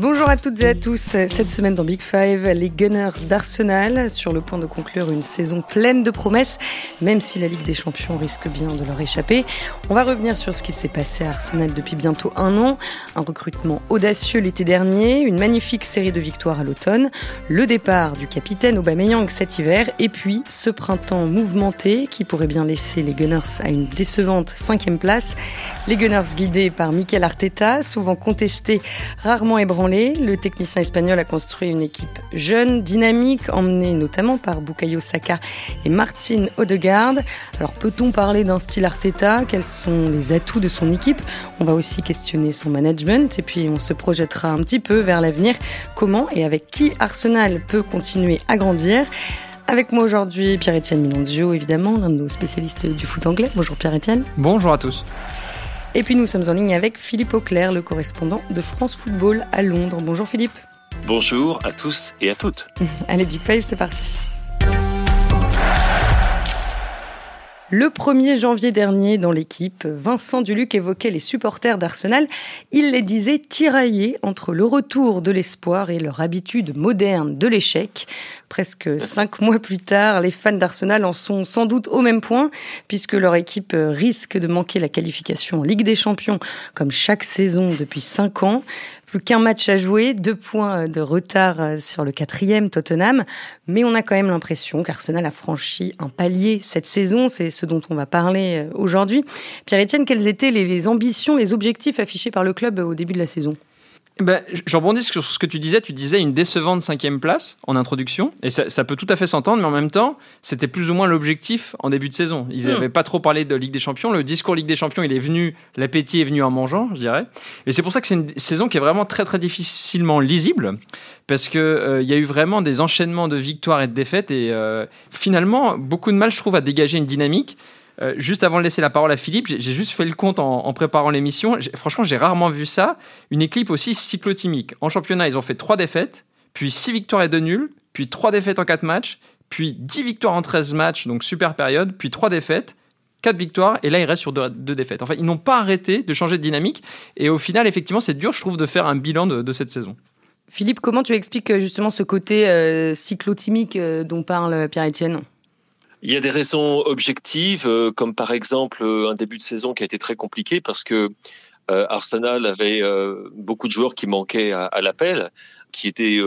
Bonjour à toutes et à tous. Cette semaine dans Big Five, les Gunners d'Arsenal sur le point de conclure une saison pleine de promesses, même si la Ligue des Champions risque bien de leur échapper. On va revenir sur ce qui s'est passé à Arsenal depuis bientôt un an. Un recrutement audacieux l'été dernier, une magnifique série de victoires à l'automne, le départ du capitaine Aubameyang cet hiver, et puis ce printemps mouvementé qui pourrait bien laisser les Gunners à une décevante cinquième place. Les Gunners guidés par Mikel Arteta, souvent contestés, rarement le technicien espagnol a construit une équipe jeune, dynamique, emmenée notamment par Bukayo Saka et Martin Odegaard. Alors peut-on parler d'un style Arteta? Quels sont les atouts de son équipe? On va aussi questionner son management et puis on se projettera un petit peu vers l'avenir. Comment et avec qui Arsenal peut continuer à grandir? Avec moi aujourd'hui, Pierre-Etienne Minonzio, évidemment, l'un de nos spécialistes du foot anglais. Bonjour Pierre-Etienne. Bonjour à tous. Et puis nous sommes en ligne avec Philippe Auclair, le correspondant de France Football à Londres. Bonjour Philippe. Bonjour à tous et à toutes. Allez, Big Five, c'est parti. Le 1er janvier dernier, dans l'équipe, Vincent Duluc évoquait les supporters d'Arsenal. Il les disait tiraillés entre le retour de l'espoir et leur habitude moderne de l'échec. Presque cinq mois plus tard, les fans d'Arsenal en sont sans doute au même point, puisque leur équipe risque de manquer la qualification en Ligue des Champions, comme chaque saison depuis cinq ans. Plus qu'un match à jouer, deux points de retard sur le quatrième Tottenham. Mais on a quand même l'impression qu'Arsenal a franchi un palier cette saison. C'est ce dont on va parler aujourd'hui. Pierre-Etienne, quelles étaient les ambitions, les objectifs affichés par le club au début de la saison? Ben, je rebondis sur ce que tu disais. Tu disais une décevante cinquième place en introduction. Et ça, peut tout à fait s'entendre, mais en même temps, c'était plus ou moins l'objectif en début de saison. Ils n'avaient hmm. pas trop parlé de Ligue des Champions. Le discours Ligue des Champions, il est venu, l'appétit est venu en mangeant, je dirais. Et c'est pour ça que c'est une saison qui est vraiment très, très difficilement lisible. Parce qu'il euh, il y a eu vraiment des enchaînements de victoires et de défaites. Et euh, finalement, beaucoup de mal, je trouve, à dégager une dynamique. Euh, juste avant de laisser la parole à Philippe, j'ai juste fait le compte en, préparant l'émission. Franchement, j'ai rarement vu ça. Une équipe aussi cyclotimique. En championnat, ils ont fait trois défaites, puis six victoires et deux nuls, puis trois défaites en quatre matchs, puis dix victoires en 13 matchs, donc super période, puis trois défaites. quatre victoires et là ils restent sur deux, défaites. Enfin, ils n'ont pas arrêté de changer de dynamique et au final, effectivement, c'est dur, je trouve, de faire un bilan de, cette saison. Philippe, comment tu expliques euh, justement ce côté euh, cyclotimique dont parle Pierre-Etienne il y a des raisons objectives, euh, comme par exemple euh, un début de saison qui a été très compliqué parce que euh, Arsenal avait beaucoup de joueurs qui manquaient à, à l'appel, qui étaient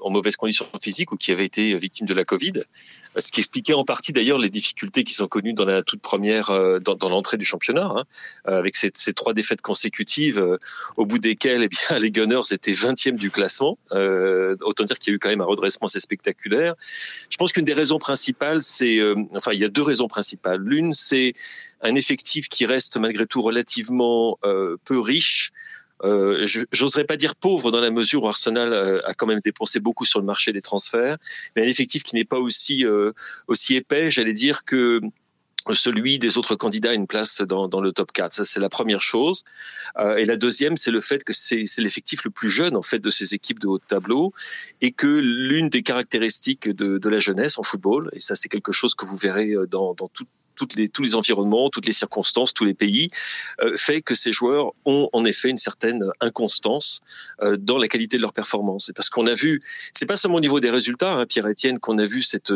en mauvaise condition physique ou qui avaient été victimes de la Covid ce qui expliquait en partie d'ailleurs les difficultés qui sont connues dans la toute première, euh, dans, dans l'entrée du championnat, hein, euh, avec ces, ces, trois défaites consécutives, euh, au bout desquelles eh bien, les Gunners étaient 20e du classement. Euh, autant dire qu'il y a eu quand même un redressement assez spectaculaire. Je pense qu'une des raisons principales, c'est, enfin, il y a deux raisons principales. L'une, c'est un effectif qui reste malgré tout relativement peu riche euh, j'oserais pas dire pauvre dans la mesure où Arsenal euh, a quand même dépensé beaucoup sur le marché des transferts, mais un effectif qui n'est pas aussi euh, aussi épais, j'allais dire que celui des autres candidats à une place dans, le top 4. Ça, c'est la première chose. Et la deuxième, c'est le fait que c'est l'effectif le plus jeune, en fait, de ces équipes de haut tableau et que l'une des caractéristiques de, de, la jeunesse en football, et ça, c'est quelque chose que vous verrez dans, dans tout, toutes les, tous les environnements, toutes les circonstances, tous les pays, euh, fait que ces joueurs ont en effet une certaine inconstance euh, dans la qualité de leur performance. Et parce qu'on a vu, c'est pas seulement au niveau des résultats, hein, Pierre Etienne, qu'on a vu cette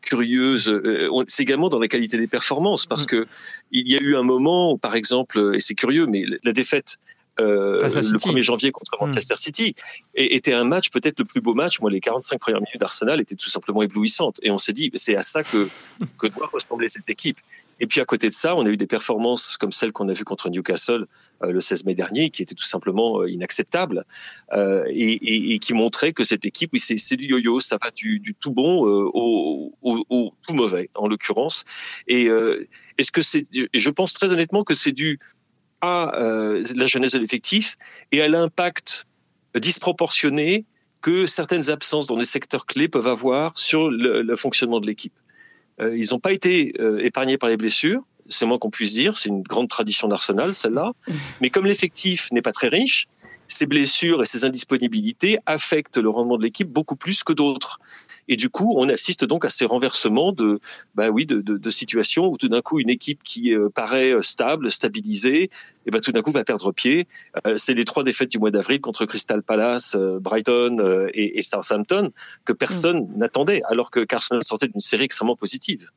curieuse, euh, c'est également dans la qualité des performances, parce mm. que il y a eu un moment, où, par exemple, et c'est curieux, mais la défaite euh, le 1er janvier contre hmm. Manchester City, et était un match peut-être le plus beau match. Moi, les 45 premières minutes d'Arsenal étaient tout simplement éblouissantes. Et on s'est dit, c'est à ça que, que doit ressembler cette équipe. Et puis à côté de ça, on a eu des performances comme celles qu'on a vues contre Newcastle euh, le 16 mai dernier, qui étaient tout simplement euh, inacceptables euh, et, et, et, qui montraient que cette équipe, oui, c'est du yo-yo, ça va du, du tout bon euh, au, au, au, tout mauvais en l'occurrence. Et est-ce que c'est, je pense très honnêtement que c'est dû à euh, la jeunesse de l'effectif et à l'impact disproportionné que certaines absences dans des secteurs clés peuvent avoir sur le, fonctionnement de l'équipe. Euh, ils n'ont pas été euh, épargnés par les blessures, c'est moins qu'on puisse dire. C'est une grande tradition d'Arsenal, celle-là. Mais comme l'effectif n'est pas très riche, ces blessures et ces indisponibilités affectent le rendement de l'équipe beaucoup plus que d'autres. Et du coup, on assiste donc à ces renversements de, bah oui, de, de, de situations où tout d'un coup, une équipe qui euh, paraît euh, stable, stabilisée, et eh ben tout d'un coup va perdre pied. Euh, c'est les trois défaites du mois d'avril contre Crystal Palace, Brighton et, et, Southampton que personne mm. n'attendait, alors que Carson sortait d'une série extrêmement positive.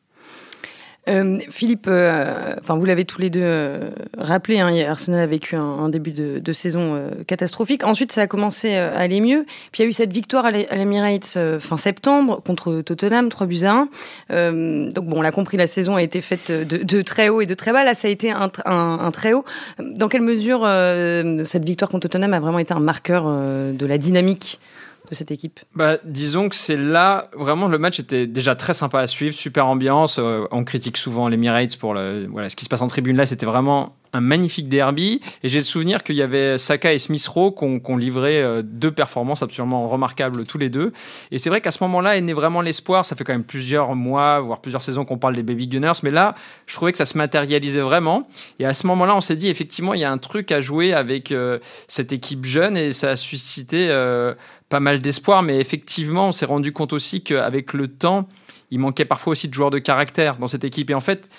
Euh, Philippe, euh, enfin vous l'avez tous les deux euh, rappelé, hein, Arsenal a vécu un, un début de, de saison euh, catastrophique. Ensuite, ça a commencé à aller mieux. Puis il y a eu cette victoire à l'Emirates fin septembre contre Tottenham, 3 buts à 1. donc bon, on l'a compris, la saison a été faite de, de, très haut et de très bas. Là, ça a été un, un, un très haut. Dans quelle mesure cette victoire contre Tottenham a vraiment été un marqueur de la dynamique? Cette équipe bah, Disons que c'est là, vraiment, le match était déjà très sympa à suivre, super ambiance. Euh, on critique souvent les Emirates pour le, voilà, ce qui se passe en tribune là, c'était vraiment un magnifique derby. Et j'ai le souvenir qu'il y avait Saka et Smith Rowe qui ont, livré euh, deux performances absolument remarquables tous les deux. Et c'est vrai qu'à ce moment-là est né vraiment l'espoir. Ça fait quand même plusieurs mois, voire plusieurs saisons qu'on parle des Baby Gunners. Mais là, je trouvais que ça se matérialisait vraiment. Et à ce moment-là, on s'est dit effectivement, il y a un truc à jouer avec euh, cette équipe jeune et ça a suscité euh, pas mal d'espoir. Mais effectivement, on s'est rendu compte aussi qu'avec le temps, il manquait parfois aussi de joueurs de caractère dans cette équipe. Et en fait,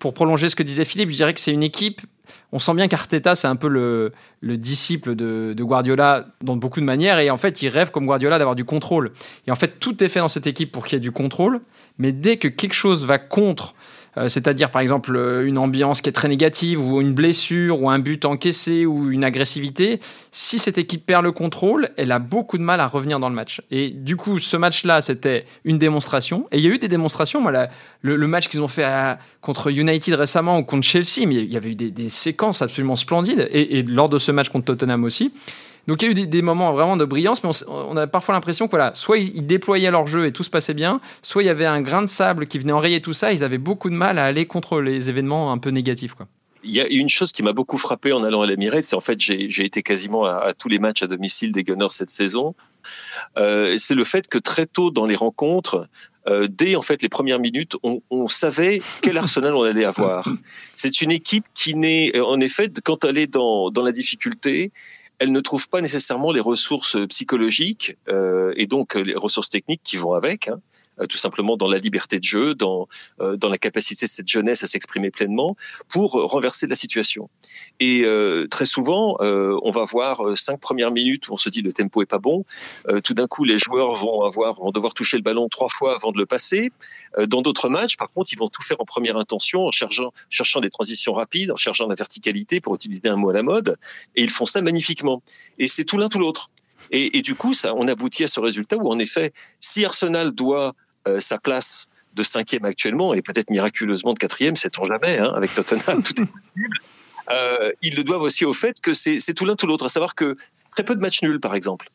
pour prolonger ce que disait Philippe, je dirais que c'est une équipe. On sent bien qu'Arteta, c'est un peu le, disciple de, Guardiola dans beaucoup de manières. Et en fait, il rêve comme Guardiola d'avoir du contrôle. Et en fait, tout est fait dans cette équipe pour qu'il y ait du contrôle. Mais dès que quelque chose va contre c'est-à-dire par exemple euh, une ambiance qui est très négative ou une blessure ou un but encaissé ou une agressivité, si cette équipe perd le contrôle, elle a beaucoup de mal à revenir dans le match. Et du coup, ce match-là, c'était une démonstration. Et il y a eu des démonstrations. Moi, le, match qu'ils ont fait contre United récemment ou contre Chelsea, mais il y avait eu des, séquences absolument splendides. et, lors de ce match contre Tottenham aussi. Donc il y a eu des, moments vraiment de brillance, mais on, a parfois l'impression que voilà, soit ils, déployaient leur jeu et tout se passait bien, soit il y avait un grain de sable qui venait enrayer tout ça. Ils avaient beaucoup de mal à aller contre les événements un peu négatifs. Quoi. Il y a une chose qui m'a beaucoup frappé en allant à l'Emirates, c'est en fait j'ai été quasiment à, tous les matchs à domicile des Gunners cette saison. Euh, c'est le fait que très tôt dans les rencontres, euh, dès en fait les premières minutes, on, on savait quel Arsenal on allait avoir. C'est une équipe qui n'est en effet quand elle est dans, dans la difficulté, elle ne trouve pas nécessairement les ressources psychologiques euh, et donc les ressources techniques qui vont avec. Hein. Euh, tout simplement dans la liberté de jeu, dans euh, dans la capacité de cette jeunesse à s'exprimer pleinement pour renverser la situation. Et euh, très souvent, on va voir cinq premières minutes où on se dit le tempo est pas bon. tout d'un coup, les joueurs vont avoir vont devoir toucher le ballon trois fois avant de le passer. dans d'autres matchs, par contre, ils vont tout faire en première intention, en cherchant cherchant des transitions rapides, en cherchant la verticalité pour utiliser un mot à la mode. Et ils font ça magnifiquement. Et c'est tout l'un tout l'autre. Et, et, du coup, ça, on aboutit à ce résultat où, en effet, si Arsenal doit euh, sa place de cinquième actuellement et peut-être miraculeusement de quatrième, sait-on jamais, hein, avec Tottenham, tout est possible. Euh, ils le doivent aussi au fait que c'est tout l'un tout l'autre, à savoir que très peu de matchs nuls, par exemple.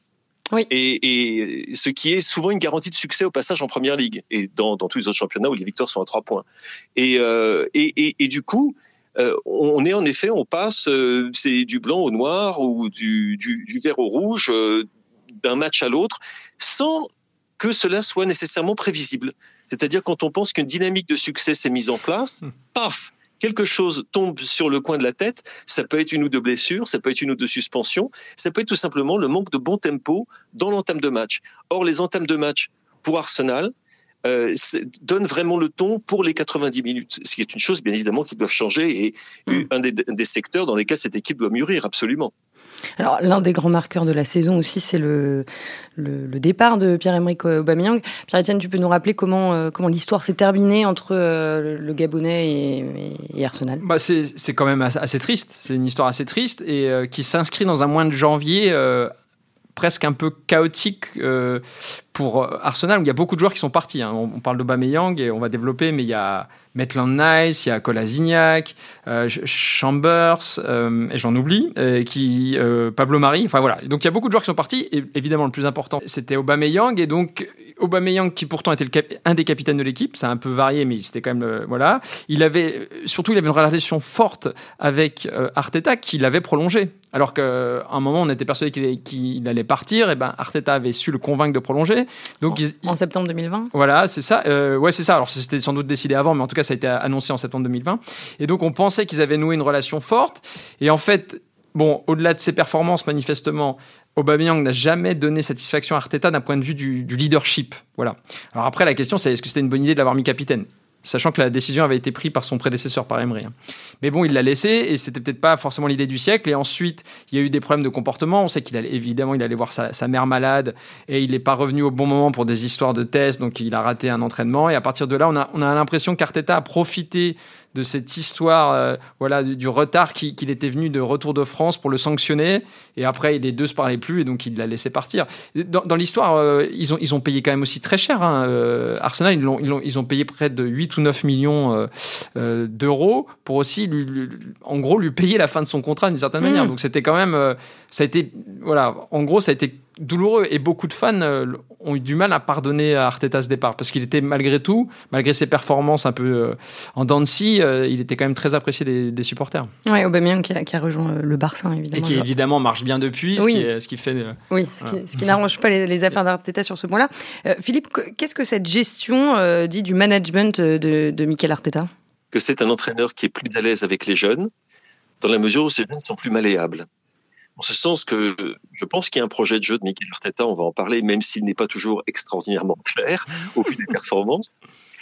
Oui. Et, et, ce qui est souvent une garantie de succès au passage en première ligue et dans, dans tous les autres championnats où les victoires sont à trois points. Et, euh, et, et, du coup, euh, on est en effet, on passe, euh, c'est du blanc au noir ou du, du, du vert au rouge d'un match à l'autre, sans que cela soit nécessairement prévisible. C'est-à-dire quand on pense qu'une dynamique de succès s'est mise en place, hmm. paf, quelque chose tombe sur le coin de la tête, ça peut être une ou deux blessures, ça peut être une ou deux suspensions, ça peut être tout simplement le manque de bon tempo dans l'entame de match. Or, les entames de match pour Arsenal, euh, donnent vraiment le ton pour les 90 minutes, ce qui est une chose bien évidemment qui doit changer et hmm. un des, secteurs dans lesquels cette équipe doit mûrir absolument. Alors l'un des grands marqueurs de la saison aussi, c'est le, le, départ de Pierre-Emerick Aubameyang. Pierre-Etienne, tu peux nous rappeler comment, euh, comment l'histoire s'est terminée entre euh, le Gabonais et, Arsenal? Bah C'est quand même assez triste, c'est une histoire assez triste et euh, qui s'inscrit dans un mois de janvier presque un peu chaotique pour Arsenal, où il y a beaucoup de joueurs qui sont partis. Hein. On, on, parle d'Aubameyang et on va développer, mais il y a Maitland Nice, il y a Colasignac, euh, Chambers, euh, et j'en oublie, euh, qui, Pablo Mari, enfin voilà. Donc il y a beaucoup de joueurs qui sont partis, et évidemment le plus important c'était Aubameyang, et donc Aubameyang qui pourtant était le un des capitaines de l'équipe, ça a un peu varié, mais c'était quand même, voilà. Il avait, surtout il avait une relation forte avec Arteta qui l'avait prolongé. Alors qu'à un moment on était persuadé qu'il allait partir, et ben Arteta avait su le convaincre de prolonger. Donc, en, septembre 2020 Voilà, c'est ça. Euh, ouais, c'est ça. Alors, c'était sans doute décidé avant, mais en tout cas, ça a été annoncé en septembre 2020. Et donc, on pensait qu'ils avaient noué une relation forte. Et en fait, bon, au-delà de ses performances, manifestement, Aubameyang n'a jamais donné satisfaction à Arteta d'un point de vue du, du, leadership. Voilà. Alors après, la question, c'est est-ce que c'était une bonne idée de l'avoir mis capitaine? Sachant que la décision avait été prise par son prédécesseur, par Emery. Hein. Mais bon, il l'a laissé et c'était peut-être pas forcément l'idée du siècle. Et ensuite, il y a eu des problèmes de comportement. On sait qu'il allait évidemment, il allait voir sa, mère malade et il n'est pas revenu au bon moment pour des histoires de tests, donc il a raté un entraînement. Et à partir de là, on a, on a l'impression qu'Arteta a profité de cette histoire euh, voilà, du, retard qu'il était venu de retour de France pour le sanctionner. Et après, les deux se parlaient plus et donc il l'a laissé partir. Dans, l'histoire, euh, ils, ont, ils ont payé quand même aussi très cher. Hein. Euh, Arsenal, ils ont, ils, ont, ils, ont, payé près de 8 ou 9 millions d'euros pour aussi, lui, en gros, lui payer la fin de son contrat d'une certaine manière. Mmh. Donc c'était quand même, ça a été, voilà, en gros, ça a été douloureux et beaucoup de fans euh, ont eu du mal à pardonner à Arteta ce départ parce qu'il était malgré tout, malgré ses performances un peu euh, en dents de scie, euh, il était quand même très apprécié des, supporters. Oui, Aubameyang qui a, qui a, rejoint le Barça évidemment. Et qui évidemment marche bien depuis, ce, qui, ce qui fait. oui, ce qui, n'arrange pas les, affaires d'Arteta sur ce point-là. Philippe, qu'est-ce que cette gestion dit du management de, de Mikel Arteta? Que c'est un entraîneur qui est plus à l'aise avec les jeunes, dans la mesure où ces jeunes sont plus malléables en ce sens que je pense qu'il y a un projet de jeu de Mikel Arteta, on va en parler, même s'il n'est pas toujours extraordinairement clair au vu des performances,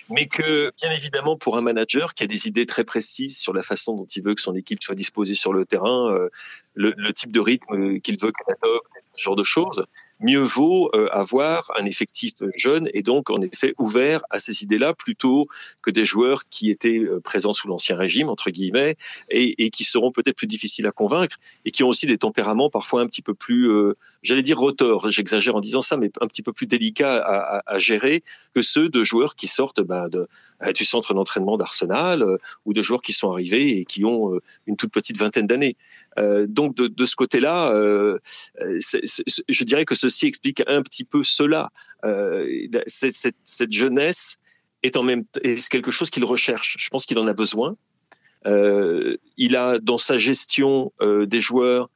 mais que bien évidemment pour un manager qui a des idées très précises sur la façon dont il veut que son équipe soit disposée sur le terrain, euh, le, le, type de rythme qu'il veut qu'elle adopte, ce genre de choses, mieux vaut euh, avoir un effectif jeune et donc en effet ouvert à ces idées-là plutôt que des joueurs qui étaient euh, présents sous l'ancien régime entre guillemets et, qui seront peut-être plus difficiles à convaincre et qui ont aussi des tempéraments parfois un petit peu plus, euh, j'allais dire rotors, j'exagère en disant ça, mais un petit peu plus délicats à, gérer que ceux de joueurs qui sortent ben, de, du centre d'entraînement d'Arsenal ou de joueurs qui sont arrivés et qui ont une toute petite vingtaine d'années. Donc de, de ce côté-là, je dirais que ce ceci explique un petit peu cela. Euh, cette, jeunesse est en même est quelque chose qu'il recherche. Je pense qu'il en a besoin. Euh, il a dans sa gestion euh, des joueurs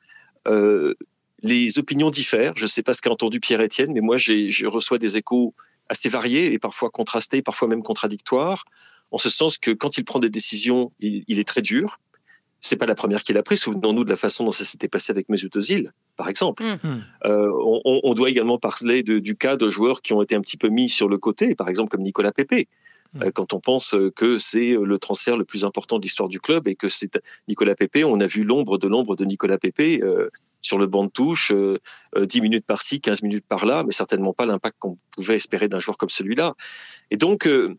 les opinions diffèrent. Je ne sais pas ce qu'a entendu Pierre-Étienne, mais moi, je reçois des échos assez variés et parfois contrastés, parfois même contradictoires, en ce sens que quand il prend des décisions, il est très dur c'est pas la première qu'il a prise. Souvenons-nous de la façon dont ça s'était passé avec Mesut Özil, par exemple. Hmm. Hmm. Euh, on, on, doit également parler de, du cas de joueurs qui ont été un petit peu mis sur le côté, par exemple comme Nicolas Pepe. Hmm. Euh, quand on pense que c'est le transfert le plus important de l'histoire du club et que c'est Nicolas Pepe, on a vu l'ombre de l'ombre de Nicolas Pepe euh, sur le banc de touche, euh, 10 euh, minutes par-ci, 15 minutes par-là, mais certainement pas l'impact qu'on pouvait espérer d'un joueur comme celui-là. Et donc, euh,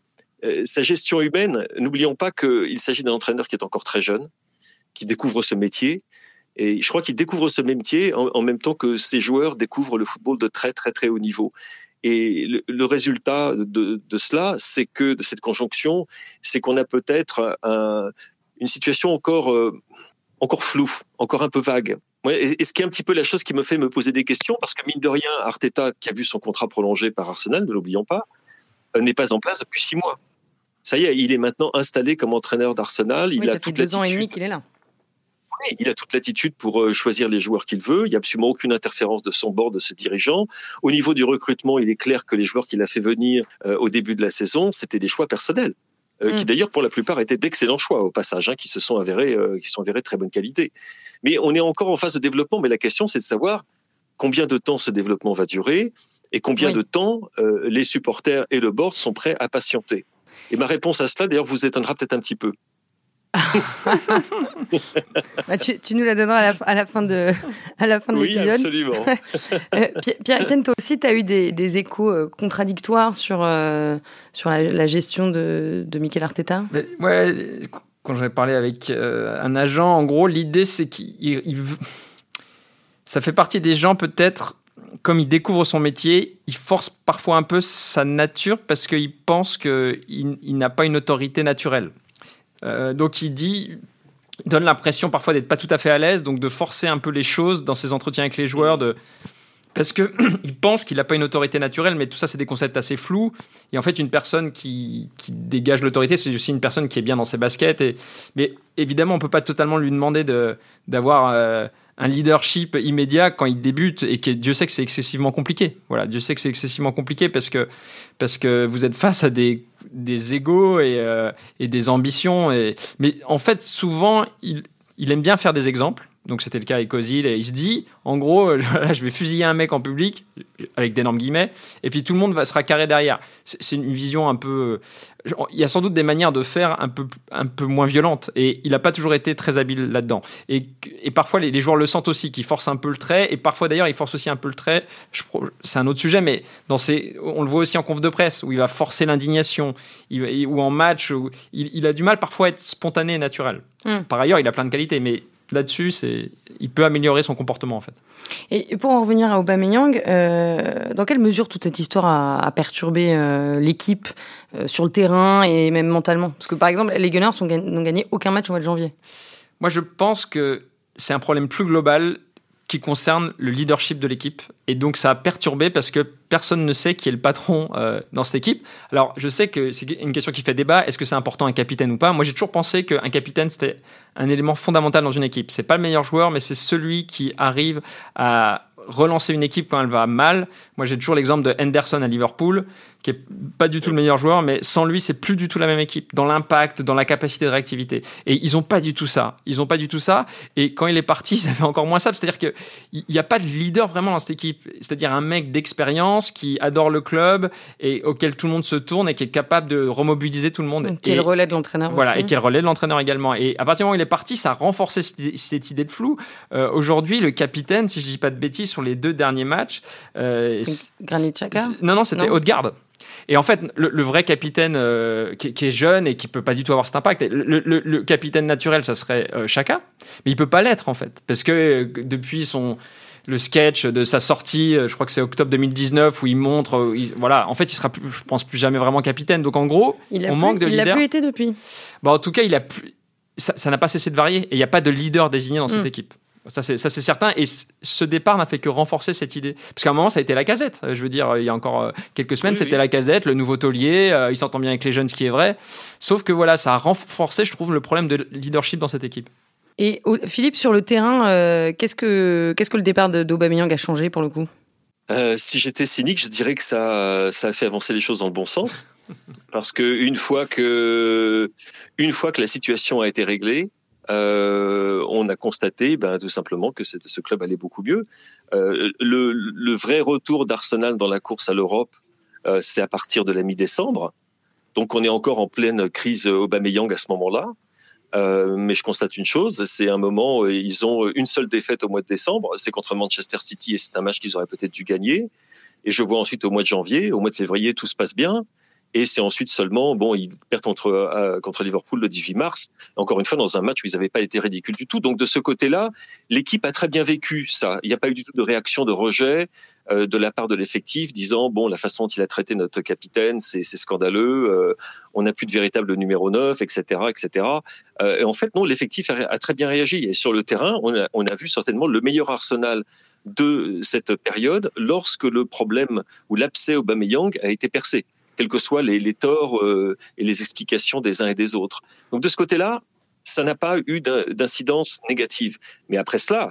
sa gestion humaine, n'oublions pas qu'il s'agit d'un entraîneur qui est encore très jeune, qui découvre ce métier. Et je crois qu'il découvre ce métier en, même temps que ses joueurs découvrent le football de très très très haut niveau. Et le, résultat de, de cela, c'est que de cette conjonction, c'est qu'on a peut-être un, une situation encore euh, encore floue, encore un peu vague. Et, ce qui est un petit peu la chose qui me fait me poser des questions, parce que mine de rien, Arteta, qui a vu son contrat prolongé par Arsenal, ne l'oublions pas, euh, n'est pas en place depuis six mois. Ça y est, il est maintenant installé comme entraîneur d'Arsenal. il a fait deux ans et demi qu'il est là il a toute l'attitude pour euh, choisir les joueurs qu'il veut. Il n'y a absolument aucune interférence de son bord, de ses dirigeants. Au niveau du recrutement, il est clair que les joueurs qu'il a fait venir euh, au début de la saison, c'était des choix personnels. Euh, qui mm. d'ailleurs pour la plupart étaient d'excellents choix au passage, hein, qui se sont avérés, qui sont avérés de très bonne qualité. Mais on est encore en phase de développement, mais la question c'est de savoir combien de temps ce développement va durer et combien de temps les supporters et le board sont prêts à patienter. Et ma réponse à cela, d'ailleurs, vous étonnera peut-être un petit peu. bah, tu, tu, nous la donneras à la, à la fin de, à la fin de oui, l'épisode. absolument. euh, Pierre-Etienne, toi aussi, tu as eu des, des échos euh, contradictoires sur, euh, sur la, la, gestion de, de Mikel Arteta? Mais, Ouais, quand j'avais parlé avec euh, un agent, en gros, l'idée, c'est qu'il. Ça fait partie des gens, peut-être, comme il découvre son métier, il force parfois un peu sa nature parce qu'il pense qu'il il, n'a pas une autorité naturelle. Euh, donc il dit donne l'impression parfois d'être pas tout à fait à l'aise, donc de forcer un peu les choses dans ses entretiens avec les joueurs, parce que il pense qu'il n'a pas une autorité naturelle, mais tout ça, c'est des concepts assez flous. Et en fait, une personne qui, dégage l'autorité, c'est aussi une personne qui est bien dans ses baskets. Et, mais évidemment, on peut pas totalement lui demander de, d'avoir euh, un leadership immédiat quand il débute et que Dieu sait que c'est excessivement compliqué. Voilà, Dieu sait que c'est excessivement compliqué parce que, parce que vous êtes face à des, des égaux et, euh, et des ambitions. Et, mais en fait, souvent, il, il aime bien faire des exemples donc c'était le cas avec Ozil, et il se dit, en gros, je vais fusiller un mec en public, avec d'énormes guillemets, et puis tout le monde va, sera carré derrière. C'est une vision un peu... Il y a sans doute des manières de faire un peu, un peu moins violentes, et il n'a pas toujours été très habile là-dedans. Et, et, parfois, les, joueurs le sentent aussi, qu'il force un peu le trait, et parfois d'ailleurs, il force aussi un peu le trait. C'est un autre sujet, mais dans ces, on le voit aussi en conf de presse, où il va forcer l'indignation, ou en match, où il, il, a du mal parfois à être spontané et naturel. Hmm. Par ailleurs, il a plein de qualités, mais là-dessus, c'est, il peut améliorer son comportement en fait. Et pour en revenir à Aubameyang, euh, dans quelle mesure toute cette histoire a, perturbé euh, l'équipe euh, sur le terrain et même mentalement? Parce que par exemple, les Gunners n'ont gagné aucun match au mois de janvier. Moi, je pense que c'est un problème plus global concerne le leadership de l'équipe. Et donc ça a perturbé parce que personne ne sait qui est le patron euh, dans cette équipe. Alors je sais que c'est une question qui fait débat, est-ce que c'est important un capitaine ou pas? Moi j'ai toujours pensé qu'un capitaine c'était un élément fondamental dans une équipe. C'est pas le meilleur joueur, mais c'est celui qui arrive à relancer une équipe quand elle va mal. Moi j'ai toujours l'exemple de Henderson à Liverpool qui est pas du tout le meilleur joueur, mais sans lui, c'est plus du tout la même équipe dans l'impact, dans la capacité de réactivité. Et ils ont pas du tout ça. Ils ont pas du tout ça. Et quand il est parti, ça fait encore moins ça. C'est-à-dire que il n'y a pas de leader vraiment dans cette équipe. C'est-à-dire un mec d'expérience qui adore le club et auquel tout le monde se tourne et qui est capable de remobiliser tout le monde. Qui est le relais de l'entraîneur. Voilà, et qui est le relais de l'entraîneur également. Et à partir du moment où il est parti, ça a renforcé cette, idée de flou. Euh, aujourd'hui, le capitaine, si je dis pas de bêtises, sur les deux derniers matchs, euh, Granit Xhaka. Non, non, c'était Haute-Garde. Et en fait, le, vrai capitaine euh, qui, est jeune et qui peut pas du tout avoir cet impact, le, capitaine naturel, ça serait euh, Chaka, mais il peut pas l'être en fait, parce que euh, depuis son le sketch de sa sortie, je crois que c'est octobre 2019 où il montre, voilà, en fait, il sera, plus, je pense plus jamais vraiment capitaine. Donc en gros, on manque de leader. Il n'a plus été depuis. Bon, en tout cas, il a plus, ça n'a pas cessé de varier et il n'y a pas de leader désigné dans cette mm. équipe. Ça, c'est certain. Et ce départ n'a fait que renforcer cette idée. Parce qu'à un moment, ça a été la casette. Je veux dire, il y a encore euh, quelques semaines, c'était la casette, le nouveau taulier. Euh, il s'entend bien avec les jeunes, ce qui est vrai. Sauf que voilà, ça a renforcé, je trouve, le problème de leadership dans cette équipe. Et Philippe, sur le terrain, euh, qu'est-ce que qu'est-ce que le départ d'Aubameyang a changé pour le coup? Si j'étais cynique, je dirais que ça, ça a fait avancer les choses dans le bon sens, parce que une fois que, une fois que la situation a été réglée, euh, on a constaté ben, tout simplement que ce club allait beaucoup mieux. Euh, le, vrai retour d'Arsenal dans la course à l'Europe, euh, c'est à partir de la mi-décembre. Donc on est encore en pleine crise Aubameyang à ce moment-là. Mais je constate une chose, c'est un moment, ils ont une seule défaite au mois de décembre, c'est contre Manchester City et c'est un match qu'ils auraient peut-être dû gagner. Et je vois ensuite au mois de janvier, au mois de février, tout se passe bien. Et c'est ensuite seulement, bon, ils perdent contre, euh, contre Liverpool le 18 mars, encore une fois dans un match où ils n'avaient pas été ridicules du tout. Donc de ce côté-là, l'équipe a très bien vécu ça. Il n'y a pas eu du tout de réaction de rejet euh, de la part de l'effectif, disant bon, la façon dont il a traité notre capitaine, c'est scandaleux, euh, on n'a plus de véritable numéro 9, etc., etc. Et en fait, non, l'effectif a, a, très bien réagi. Et sur le terrain, on a, on a vu certainement le meilleur Arsenal de cette période lorsque le problème ou l'abcès Aubameyang a été percé quels que soient les, les torts euh, et les explications des uns et des autres. Donc de ce côté-là, ça n'a pas eu d'incidence négative. Mais après cela,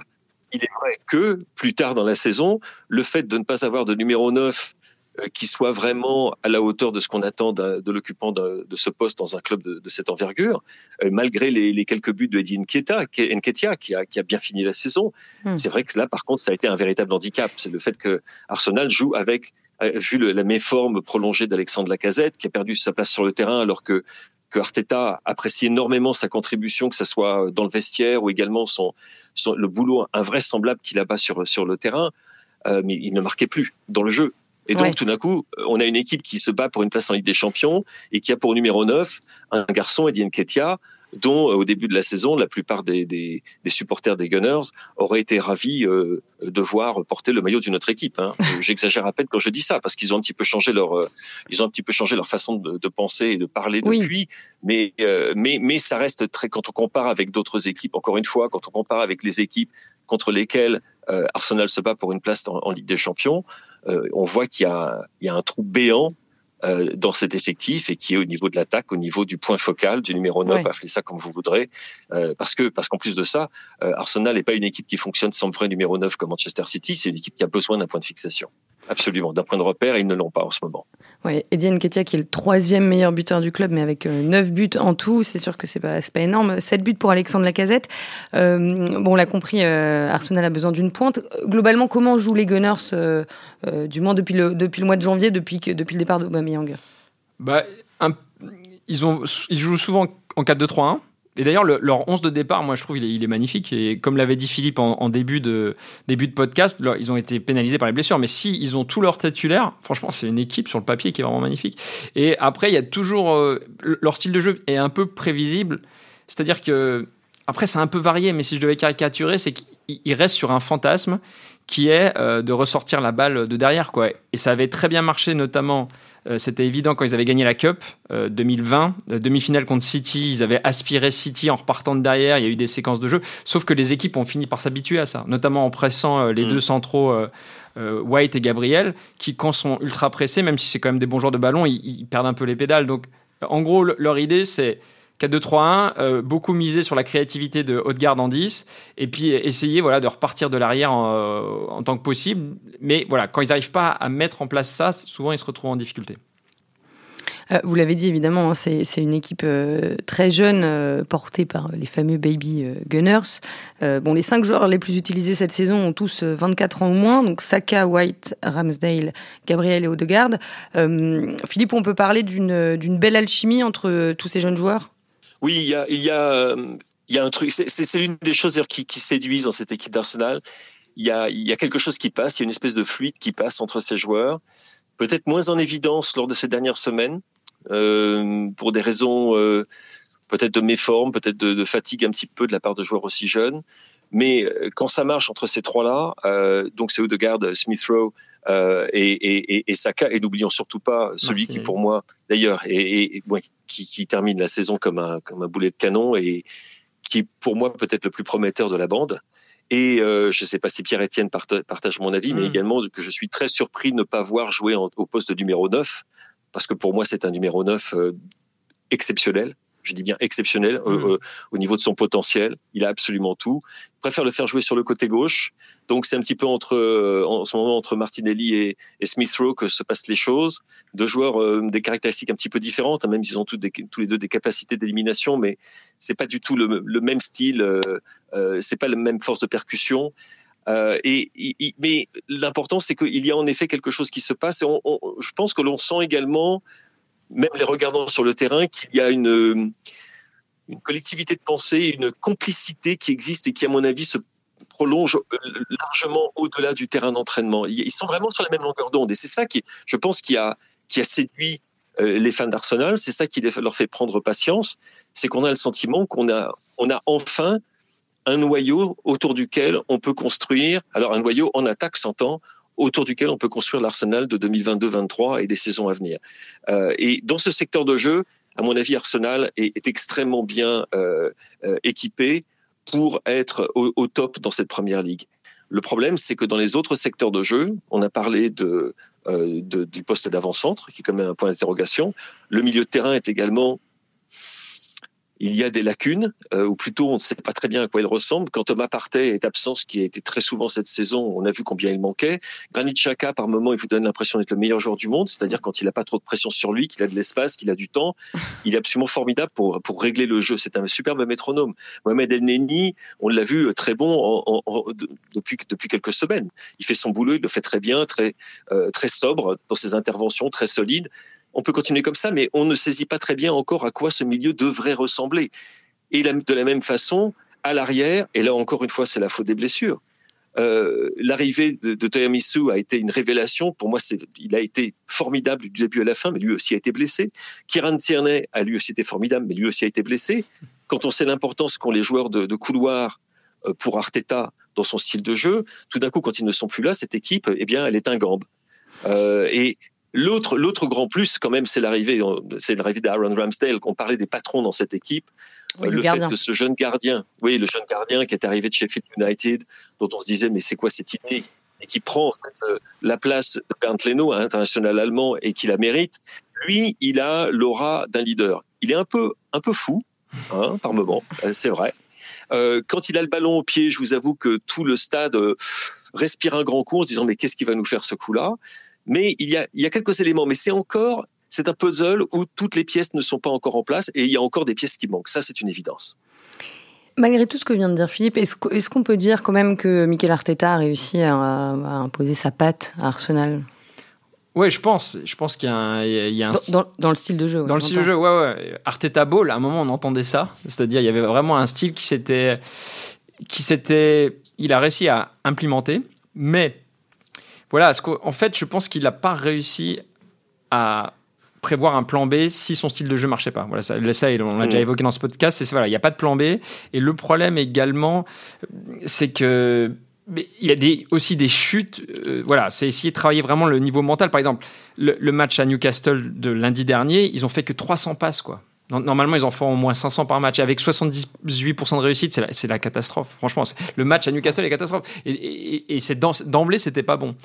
il est vrai que plus tard dans la saison, le fait de ne pas avoir de numéro 9 euh, qui soit vraiment à la hauteur de ce qu'on attend de, l'occupant de, ce poste dans un club de, cette envergure, euh, malgré les, quelques buts de Eddie Nketiah, qui a, qui a bien fini la saison. Hmm. C'est vrai que là, par contre, ça a été un véritable handicap. C'est le fait que Arsenal joue avec vu la méforme prolongée d'Alexandre Lacazette, qui a perdu sa place sur le terrain alors que que Arteta apprécie énormément sa contribution, que ce soit dans le vestiaire ou également son, le boulot invraisemblable qu'il a bas sur, sur le terrain, euh, mais il ne marquait plus dans le jeu. Et donc, tout d'un coup, on a une équipe qui se bat pour une place en Ligue des Champions et qui a pour numéro 9 un garçon, Eddie Nketiah, dont euh, au début de la saison, la plupart des, des, des supporters des Gunners auraient été ravis euh, de voir porter le maillot d'une autre équipe. Hein. J'exagère à peine quand je dis ça, parce qu'ils ont un petit peu changé leur, euh, ils ont un petit peu changé leur façon de, de penser et de parler depuis. Mais, mais, mais ça reste très quand on compare avec d'autres équipes. Encore une fois, quand on compare avec les équipes contre lesquelles Arsenal se bat pour une place en, Ligue des Champions. on voit qu'il y, y a, un trou béant euh, dans cet effectif et qui est au niveau de l'attaque, au niveau du point focal, du numéro 9, appelez ça comme vous voudrez, euh, parce que parce qu'en plus de ça, euh, Arsenal n'est pas une équipe qui fonctionne sans vrai numéro 9 comme Manchester City, c'est une équipe qui a besoin d'un point de fixation. Absolument, d'un point de repère, ils ne l'ont pas en ce moment. Oui, Eddie Nketiah qui est le troisième meilleur buteur du club, mais avec euh, neuf buts en tout, c'est sûr que c'est pas pas énorme. 7 buts pour Alexandre Lacazette. Euh, bon, on l'a compris, euh, Arsenal a besoin d'une pointe. Globalement, comment jouent les Gunners, euh, du moins depuis le depuis le mois de janvier, depuis que depuis le départ d'Aubameyang? Bah, ils ont ils jouent souvent en 4-2-3-1. Et d'ailleurs, leur 11 de départ, moi, je trouve, il est, magnifique. Et comme l'avait dit Philippe en, début, de, début de podcast, ils ont été pénalisés par les blessures. Mais si ils ont tous leurs titulaires, franchement, c'est une équipe sur le papier qui est vraiment magnifique. Et après, il y a toujours. Euh, leur style de jeu est un peu prévisible. C'est-à-dire que. Après, c'est un peu varié, mais si je devais caricaturer, c'est qu'ils restent sur un fantasme qui est euh, de ressortir la balle de derrière. Quoi. Et ça avait très bien marché, notamment euh, c'était évident quand ils avaient gagné la Cup 2020, euh, demi-finale contre City, ils avaient aspiré City en repartant de derrière, il y a eu des séquences de jeu, sauf que les équipes ont fini par s'habituer à ça, notamment en pressant les mm. deux centraux. White et Gabriel, qui quand sont ultra pressés, même si c'est quand même des bons joueurs de ballon, ils, perdent un peu les pédales. Donc, en gros, leur idée, c'est 4-2-3-1, euh, beaucoup misé sur la créativité de Haute-Garde en 10, et puis essayer voilà, de repartir de l'arrière en, en, tant que possible. Mais voilà, quand ils n'arrivent pas à mettre en place ça, souvent ils se retrouvent en difficulté. Euh, vous l'avez dit évidemment, hein, c'est une équipe euh, très jeune portée par les fameux Baby Gunners. bon, les cinq joueurs les plus utilisés cette saison ont tous 24 ans ou moins, donc Saka, White, Ramsdale, Gabriel et Odegaard. Philippe, on peut parler d'une belle alchimie entre tous ces jeunes joueurs? Oui, il y a, il y a, euh, il y a un truc. C'est l'une des choses qui, qui séduisent dans cette équipe d'Arsenal. Il y, a, il y a quelque chose qui passe. Il y a une espèce de fluide qui passe entre ces joueurs. Peut-être moins en évidence lors de ces dernières semaines, euh, pour des raisons euh, peut-être de méforme, peut-être de, de, fatigue un petit peu de la part de joueurs aussi jeunes. Mais euh, quand ça marche entre ces trois-là, euh, donc c'est Odegaard, Smith Rowe euh, et, et, et, Saka, et n'oublions surtout pas celui qui pour moi, d'ailleurs, et, qui, qui, termine la saison comme un, comme un boulet de canon et qui est pour moi peut-être le plus prometteur de la bande. Et euh, je ne sais pas si Pierre-Etienne partage mon avis, mais mm. également que je suis très surpris de ne pas voir jouer au poste de numéro 9, parce que pour moi c'est un numéro 9 euh, exceptionnel je dis bien exceptionnel euh, mmh. euh, au niveau de son potentiel. Il a absolument tout. Je préfère le faire jouer sur le côté gauche. Donc c'est un petit peu entre, euh, en ce moment entre Martinelli et, Smith Rowe que se passent les choses. Deux joueurs des caractéristiques un petit peu différentes, hein, même s'ils ont tous, tous les deux des capacités d'élimination, mais c'est pas du tout le, même style. Euh, c'est pas la même force de percussion. et, mais l'important, c'est qu'il y a en effet quelque chose qui se passe. Et je pense que l'on sent également même les regardant sur le terrain, qu'il y a une, collectivité de pensée, une complicité qui existe et qui, à mon avis, se prolonge euh, largement au-delà du terrain d'entraînement. Ils sont vraiment sur la même longueur d'onde. Et c'est ça qui, je pense, qui a, qui a séduit euh, les fans d'Arsenal. C'est ça qui leur fait prendre patience. C'est qu'on a le sentiment qu'on a, on a enfin un noyau autour duquel on peut construire. Alors, un noyau en attaque, s'entend, autour duquel on peut construire l'arsenal de 2022-23 et des saisons à venir. Euh, et dans ce secteur de jeu, à mon avis, Arsenal est, extrêmement bien euh, euh, équipé pour être au, top dans cette première ligue. Le problème, c'est que dans les autres secteurs de jeu, on a parlé du poste d'avant-centre, qui est quand même un point d'interrogation. Le milieu de terrain est également il y a des lacunes, euh, ou plutôt on ne sait pas très bien à quoi il ressemble. Quand Thomas Partey est absent, ce qui a été très souvent cette saison, on a vu combien il manquait. Granit Xhaka, par moment, il vous donne l'impression d'être le meilleur joueur du monde, c'est-à-dire quand il n'a pas trop de pression sur lui, qu'il a de l'espace, qu'il a du temps. Il est absolument formidable pour, pour régler le jeu. C'est un superbe métronome. Mohamed El Neni, on l'a vu euh, très bon depuis, depuis quelques semaines. Il fait son boulot, il le fait très bien, très, euh, très sobre dans ses interventions, très solide on peut continuer comme ça, mais on ne saisit pas très bien encore à quoi ce milieu devrait ressembler. Et de la même façon, à l'arrière, et là encore une fois, c'est la faute des blessures. Euh, L'arrivée de, de a été une révélation. Pour moi, il a été formidable du début à la fin, mais lui aussi a été blessé. Kieran Tierney a lui aussi été formidable, mais lui aussi a été blessé. Quand on sait l'importance qu'ont les joueurs de, couloir euh, pour Arteta dans son style de jeu, tout d'un coup, quand ils ne sont plus là, cette équipe, eh bien, elle est un gambe. Euh, et L'autre, l'autre grand plus, quand même, c'est l'arrivée, c'est l'arrivée d'Aaron Ramsdale. Qu'on parlait des patrons dans cette équipe. le, fait que ce jeune gardien, oui, le jeune gardien qui est arrivé de Sheffield United, dont on se disait mais c'est quoi cette idée? Et qui prend en fait, la place de Bernd Leno, international allemand, et qui la mérite, lui, il a l'aura d'un leader. Il est un peu, un peu fou, hein, par moment, c'est vrai. Euh, quand il a le ballon au pied, je vous avoue que tout le stade euh, respire un grand coup en se disant mais qu'est-ce qui va nous faire ce coup-là? Mais il y a, quelques éléments, mais c'est encore c'est un puzzle où toutes les pièces ne sont pas encore en place et il y a encore des pièces qui manquent. Ça, c'est une évidence. Malgré tout ce que vient de dire Philippe, est-ce qu'on peut dire quand même que Mikel Arteta a réussi à, imposer sa patte à Arsenal? Ouais, je pense. Je pense qu'il y a un, il y a un... Dans, dans, le style de jeu. dans le style de jeu, ouais, ouais. Arteta Ball, à un moment, on entendait ça. C'est-à-dire, il y avait vraiment un style qui s'était, qui s'était, il a réussi à implémenter. Mais voilà, en fait, je pense qu'il n'a pas réussi à prévoir un plan B si son style de jeu marchait pas. Voilà, ça, ça on l'a déjà mm. évoqué dans ce podcast. C'est voilà, il n'y a pas de plan B. Et le problème également, c'est que mais il y a des, aussi des chutes. Euh, voilà, c'est essayer de travailler vraiment le niveau mental. Par exemple, le, match à Newcastle de lundi dernier, ils ont fait que 300 passes, quoi. Normalement, ils en font au moins 500 par match. Avec 78% de réussite, c'est la, catastrophe. Franchement, le match à Newcastle est catastrophe. Et, c'est d'emblée, c'était pas bon.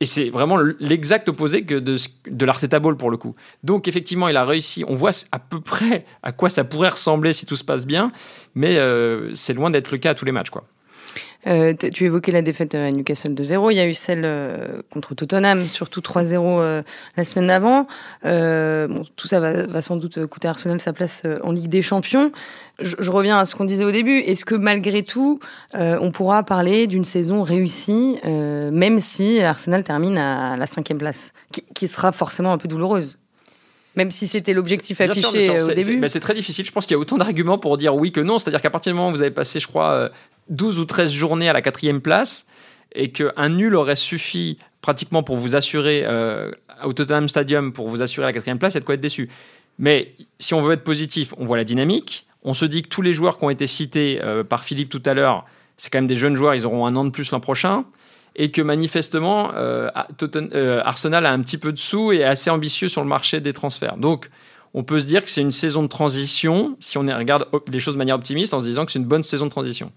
Et c'est vraiment l'exact opposé que de, de l'Arteta Ball pour le coup. Donc, effectivement, il a réussi. On voit à peu près à quoi ça pourrait ressembler si tout se passe bien. Mais euh, c'est loin d'être le cas à tous les matchs, quoi. Euh, tu évoquais la défaite à Newcastle 2-0. Il y a eu celle euh, contre Tottenham, surtout 3-0 euh, la semaine d'avant. Bon, tout ça va, va, sans doute coûter Arsenal sa place en Ligue des Champions. Je, je reviens à ce qu'on disait au début. Est-ce que malgré tout, on pourra parler d'une saison réussie, même si Arsenal termine à la cinquième place, qui, qui sera forcément un peu douloureuse? Même si c'était l'objectif affiché au début. C'est très difficile. Je pense qu'il y a autant d'arguments pour dire oui que non. C'est-à-dire qu'à partir du moment où vous avez passé, je crois, 12 ou 13 journées à la quatrième place et qu'un nul aurait suffi pratiquement pour vous assurer euh, au Tottenham Stadium pour vous assurer la quatrième place, c'est de quoi être déçu. Mais si on veut être positif, on voit la dynamique. On se dit que tous les joueurs qui ont été cités euh, par Philippe tout à l'heure, c'est quand même des jeunes joueurs, ils auront un an de plus l'an prochain. Et que manifestement, euh, Arsenal a un petit peu de sous et est assez ambitieux sur le marché des transferts. Donc, on peut se dire que c'est une saison de transition, si on regarde les choses de manière optimiste, en se disant que c'est une bonne saison de transition.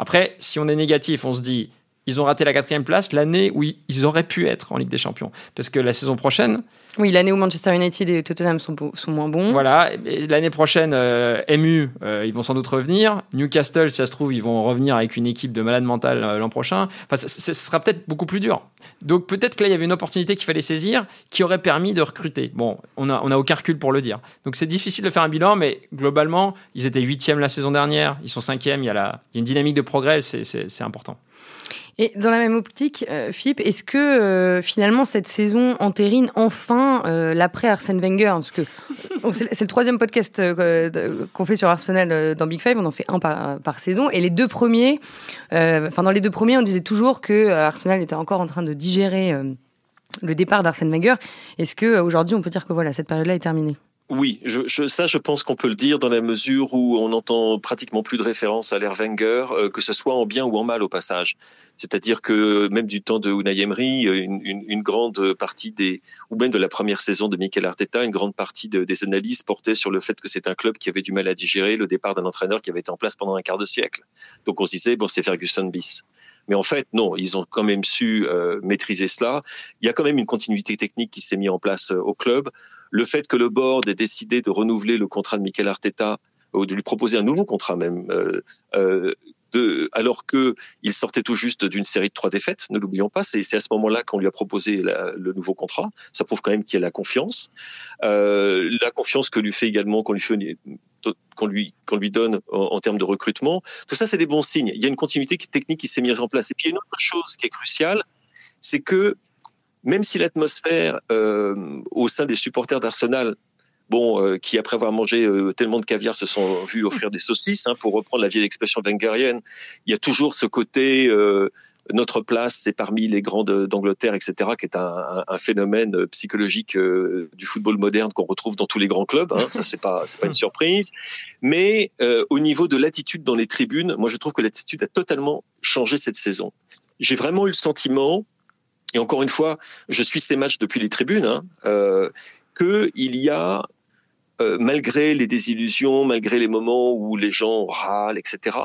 Après, si on est négatif, on se dit, ils ont raté la quatrième place l'année où ils auraient pu être en Ligue des Champions. Parce que la saison prochaine. Oui, l'année où Manchester United et Tottenham sont, sont moins bons. Voilà, l'année prochaine, euh, MU, euh, ils vont sans doute revenir. Newcastle, si ça se trouve, ils vont revenir avec une équipe de malades mentales euh, l'an prochain. Enfin, ce sera peut-être beaucoup plus dur. Donc peut-être que là, il y avait une opportunité qu'il fallait saisir qui aurait permis de recruter. Bon, on n'a on a aucun recul pour le dire. Donc c'est difficile de faire un bilan, mais globalement, ils étaient huitièmes la saison dernière, ils sont cinquièmes, il y a, la, il y a une dynamique de progrès, c'est important. Et dans la même optique, euh, Philippe, est-ce que euh, finalement cette saison entérine enfin euh, l'après Arsène Wenger? Parce que c'est le troisième podcast qu'on fait sur Arsenal dans Big Five, on en fait un par, saison, et les deux premiers, enfin dans les deux premiers, on disait toujours que Arsenal était encore en train de digérer le départ d'Arsène Wenger. Est-ce que aujourd'hui on peut dire que voilà cette période-là est terminée? Oui, je, ça, je pense qu'on peut le dire dans la mesure où on n'entend pratiquement plus de référence à l'ère Wenger, euh, que ce soit en bien ou en mal au passage. C'est-à-dire que même du temps de Unai Emery, euh, une, grande partie des, ou même de la première saison de Mikel Arteta, une grande partie des analyses portaient sur le fait que c'est un club qui avait du mal à digérer le départ d'un entraîneur qui avait été en place pendant un quart de siècle. Donc on se disait bon, c'est Ferguson bis. Mais en fait, non, ils ont quand même su euh, maîtriser cela. Il y a quand même une continuité technique qui s'est mise en place au club le fait que le board ait décidé de renouveler le contrat de Mikel Arteta ou de lui proposer un nouveau contrat même, euh, euh, de, alors que il sortait tout juste d'une série de trois défaites, ne l'oublions pas, c'est à ce moment-là qu'on lui a proposé le nouveau contrat. Ça prouve quand même qu'il y a la confiance, euh, la confiance que lui fait également qu'on lui lui lui donne en, termes de recrutement. Tout ça, c'est des bons signes. Il y a une continuité technique qui s'est mise en place. Et puis il y a une autre chose qui est cruciale, c'est que même si l'atmosphère euh, au sein des supporters d'Arsenal, bon, euh, qui après avoir mangé euh, tellement de caviar se sont vus offrir des saucisses, hein, pour reprendre la vieille expression wengerienne, il y a toujours ce côté notre place, c'est parmi les grandes d'Angleterre, etc., qui est un, un, phénomène psychologique du football moderne qu'on retrouve dans tous les grands clubs. Hein, ça, c'est pas, c'est pas une surprise. Mais au niveau de l'attitude dans les tribunes, moi, je trouve que l'attitude a totalement changé cette saison. J'ai vraiment eu le sentiment et encore une fois, je suis ces matchs depuis les tribunes, hein, euh, qu'il y a malgré les désillusions, malgré les moments où les gens râlent, etc.,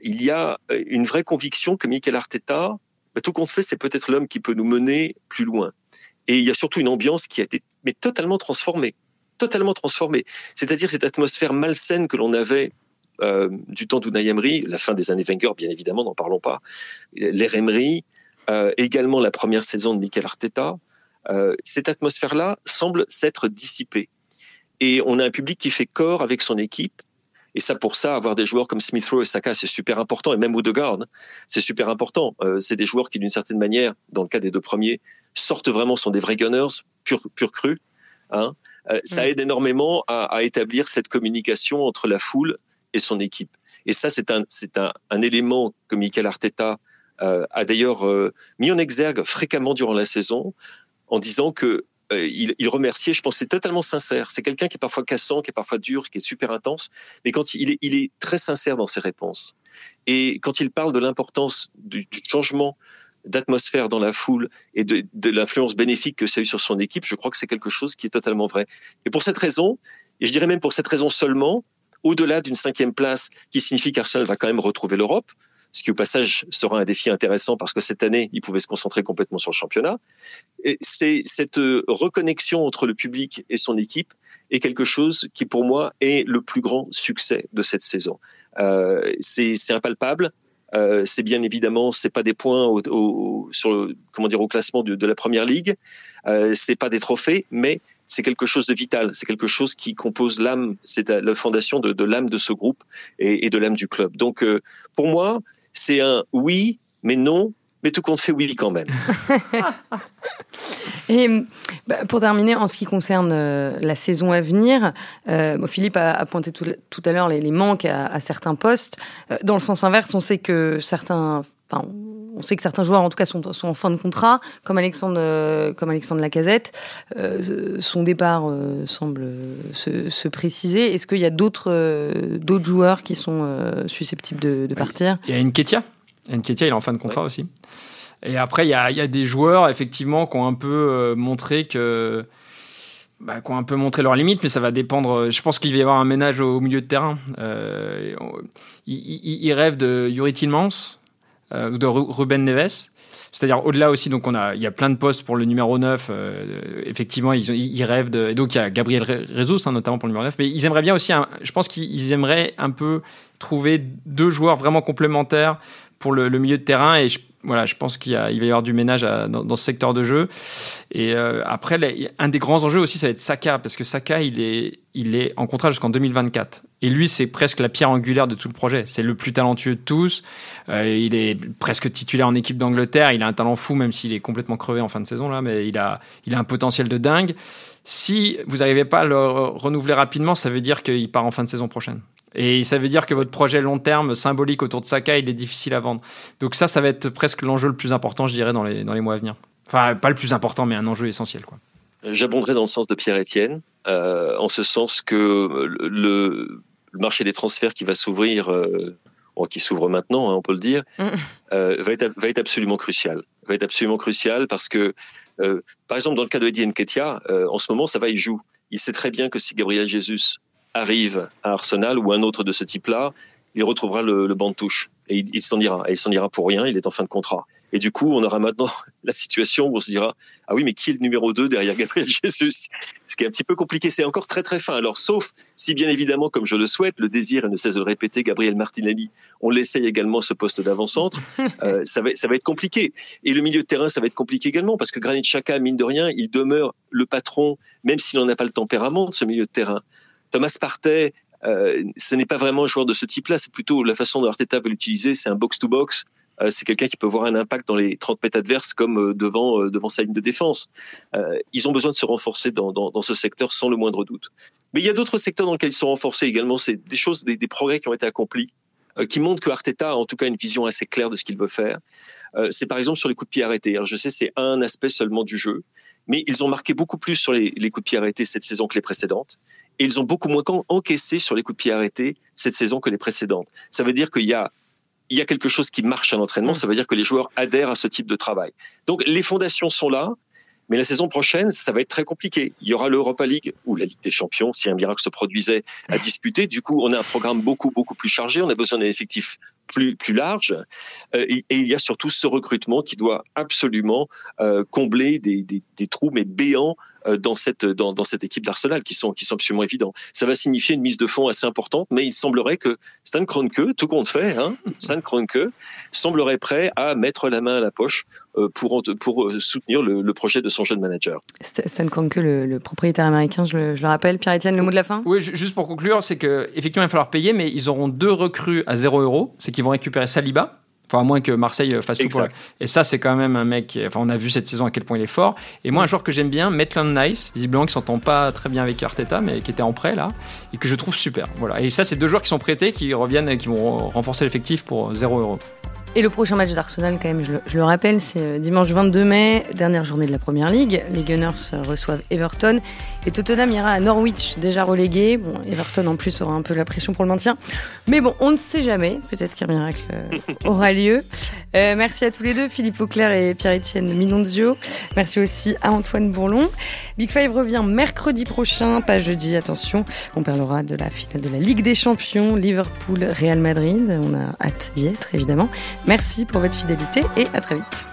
il y a une vraie conviction que Michael Arteta, bah, tout compte fait, c'est peut-être l'homme qui peut nous mener plus loin. Et il y a surtout une ambiance qui a été mais totalement transformée, totalement transformée. C'est-à-dire cette atmosphère malsaine que l'on avait euh, du temps d'Unai Emery, la fin des années Wenger, bien évidemment, n'en parlons pas, l'ère Emery, euh, également la première saison de Mikel Arteta, euh, cette atmosphère-là semble s'être dissipée. Et on a un public qui fait corps avec son équipe, et ça, pour ça, avoir des joueurs comme Smith Rowe et Saka, c'est super important. Et même Odegaard, c'est super important. Euh, c'est des joueurs qui, d'une certaine manière, dans le cas des deux premiers, sortent vraiment, sont des vrais gunners, pur, pur cru. Hein. Euh, ça mm. aide énormément à, à, établir cette communication entre la foule et son équipe. Et ça, c'est un, un, un, élément que Michael Arteta a d'ailleurs euh, mis en exergue fréquemment durant la saison en disant que euh, il, remerciait, je pense, c'est totalement sincère. C'est quelqu'un qui est parfois cassant, qui est parfois dur, qui est super intense, mais quand il est, il est très sincère dans ses réponses. Et quand il parle de l'importance du, changement d'atmosphère dans la foule et de, de l'influence bénéfique que ça a eu sur son équipe, je crois que c'est quelque chose qui est totalement vrai. Et pour cette raison, et je dirais même pour cette raison seulement, au-delà d'une cinquième place qui signifie qu'Arsenal va quand même retrouver l'Europe, ce qui au passage sera un défi intéressant parce que cette année, il pouvait se concentrer complètement sur le championnat. Et c'est cette euh, reconnexion entre le public et son équipe est quelque chose qui, pour moi, est le plus grand succès de cette saison. Euh, c'est impalpable. Euh, c'est bien évidemment, c'est pas des points au, comment dire au classement de, la première ligue, euh, c'est pas des trophées, mais c'est quelque chose de vital, c'est quelque chose qui compose l'âme, c'est la fondation de, l'âme de ce groupe et, de l'âme du club. Donc, pour moi, c'est un oui, mais non, mais tout compte fait oui quand même. Et bah, pour terminer, en ce qui concerne euh, la saison à venir, euh, Philippe a, pointé tout, à l'heure les, manques à, certains postes. Euh, dans le sens inverse, on sait que certains, on sait que certains joueurs, en tout cas, sont, sont en fin de contrat, comme Alexandre, comme Alexandre Lacazette. son départ semble se, se préciser. Est-ce qu'il y a d'autres d'autres joueurs qui sont susceptibles de, de partir? Il y a une Ketia. Nketia, il est en fin de contrat aussi. Et après, il y a, des joueurs, effectivement, qui ont un peu euh, montré que. Bah, qui ont un peu montré leurs limites, mais ça va dépendre. Je pense qu'il va y avoir un ménage au, milieu de terrain. Euh, il, rêve de Yuri Tillmans euh, ou de Ruben Neves. C'est-à-dire au-delà aussi, donc on a, il y a plein de postes pour le numéro 9. effectivement, ils, ils, rêvent de. Et donc il y a Gabriel Rezus, hein, notamment pour le numéro 9. Mais ils aimeraient bien aussi, je pense qu'ils aimeraient un peu trouver deux joueurs vraiment complémentaires pour le, milieu de terrain. Et je, voilà, je pense qu'il il va y avoir du ménage dans, ce secteur de jeu. Et euh, après, un des grands enjeux aussi, ça va être Saka, parce que Saka, il est, il est en contrat jusqu'en 2024. Et lui, c'est presque la pierre angulaire de tout le projet. C'est le plus talentueux de tous. Euh, il est presque titulaire en équipe d'Angleterre. Il a un talent fou, même s'il est complètement crevé en fin de saison là, mais il a, il a un potentiel de dingue. Si vous n'arrivez pas à le renouveler rapidement, ça veut dire qu'il part en fin de saison prochaine. Et ça veut dire que votre projet long terme, symbolique autour de Saka, il est difficile à vendre. Donc ça, ça va être presque l'enjeu le plus important, je dirais, dans les, dans les mois à venir. Enfin, pas le plus important, mais un enjeu essentiel. Quoi. J'abonderai dans le sens de Pierre-Etienne, euh, en ce sens que le, le, marché des transferts qui va s'ouvrir, euh, qui s'ouvre maintenant, hein, on peut le dire, mm. euh, va, être, va être absolument crucial. Va être absolument crucial parce que, euh, par exemple, dans le cas de Eddie Nketiah, euh, en ce moment, ça va, il joue. Il sait très bien que si Gabriel Jesus arrive à Arsenal ou un autre de ce type-là, il retrouvera le, le banc de touche et il, il s'en ira. Et il s'en ira pour rien, il est en fin de contrat. Et du coup, on aura maintenant la situation où on se dira ah oui, mais qui est le numéro 2 derrière Gabriel Jesus? Ce qui est un petit peu compliqué, c'est encore très très fin. Alors sauf si bien évidemment, comme je le souhaite, le désir et ne cesse de le répéter, Gabriel Martinelli, on l'essaye également ce poste d'avant-centre, euh, ça va ça va être compliqué. Et le milieu de terrain, ça va être compliqué également parce que Granit Xhaka, mine de rien, il demeure le patron, même s'il n'en a pas le tempérament de ce milieu de terrain. Thomas Partey, euh, ce n'est pas vraiment un joueur de ce type-là, c'est plutôt la façon dont Arteta veut l'utiliser, c'est un box-to-box. Euh, c'est quelqu'un qui peut avoir un impact dans les 30 mètres adverses comme euh, devant, euh, devant sa ligne de défense. Euh, ils ont besoin de se renforcer dans, dans, dans, ce secteur sans le moindre doute. Mais il y a d'autres secteurs dans lesquels ils sont renforcés également. C'est des choses, des, des, progrès qui ont été accomplis, qui montrent que Arteta a en tout cas une vision assez claire de ce qu'il veut faire. c'est par exemple sur les coups de pied arrêtés. Alors je sais, c'est un aspect seulement du jeu, mais ils ont marqué beaucoup plus sur les, les coups de pied arrêtés cette saison que les précédentes et ils ont beaucoup moins encaissé sur les coups de pied arrêtés cette saison que les précédentes. Ça veut dire qu'il y a il y a quelque chose qui marche à l'entraînement, ça veut dire que les joueurs adhèrent à ce type de travail. Donc les fondations sont là, Mais la saison prochaine, ça va être très compliqué. Il y aura l'Europa League ou la Ligue des Champions, si un miracle se produisait, à disputer. Du coup, on a un programme beaucoup, beaucoup plus chargé. On a besoin d'un effectif plus, plus large. Euh, et, il y a surtout ce recrutement qui doit absolument euh, combler des, des, des trous, mais béants dans cette dans, dans cette équipe d'Arsenal qui sont qui sont absolument évidents. Ça va signifier une mise de fonds assez importante, mais il semblerait que Stan Kroenke, tout compte fait, hein, Stan Kroenke semblerait prêt à mettre la main à la poche euh, pour pour euh, soutenir le, le projet de son jeune manager. Stan Kroenke, le, le propriétaire américain, je le, je le rappelle, Pierre-Etienne, le mot de la fin? Oui, juste pour conclure, c'est que effectivement il va falloir payer, mais ils auront deux recrues à 0 euros. C'est qu'ils vont récupérer Saliba Enfin, à moins que Marseille fasse tout pour Et ça, c'est quand même un mec. Enfin, on a vu cette saison à quel point il est fort. Et moi, un joueur que j'aime bien, Maitland Nice, visiblement qui s'entend pas très bien avec Arteta, mais qui était en prêt là, et que je trouve super. Voilà. Et ça, c'est deux joueurs qui sont prêtés, qui reviennent, et qui vont renforcer l'effectif pour 0 euros. Et le prochain match d'Arsenal, quand même, je le, je le rappelle, c'est euh, dimanche 22 mai, dernière journée de la Première Ligue. Les Gunners euh, reçoivent Everton et Tottenham ira à Norwich, déjà relégué. Bon, Everton en plus aura un peu la pression pour le maintien. Mais bon, on ne sait jamais. Peut-être qu'un miracle euh, aura lieu. Euh, merci à tous les deux, Philippe Auclair et Pierre-Étienne Minonzio. Merci aussi à Antoine Bourlon. Big Five revient mercredi prochain, pas jeudi, attention. On parlera de la finale de la Ligue des Champions, Liverpool-Real Madrid. On a hâte d'y être, évidemment. Merci pour votre fidélité et à très vite.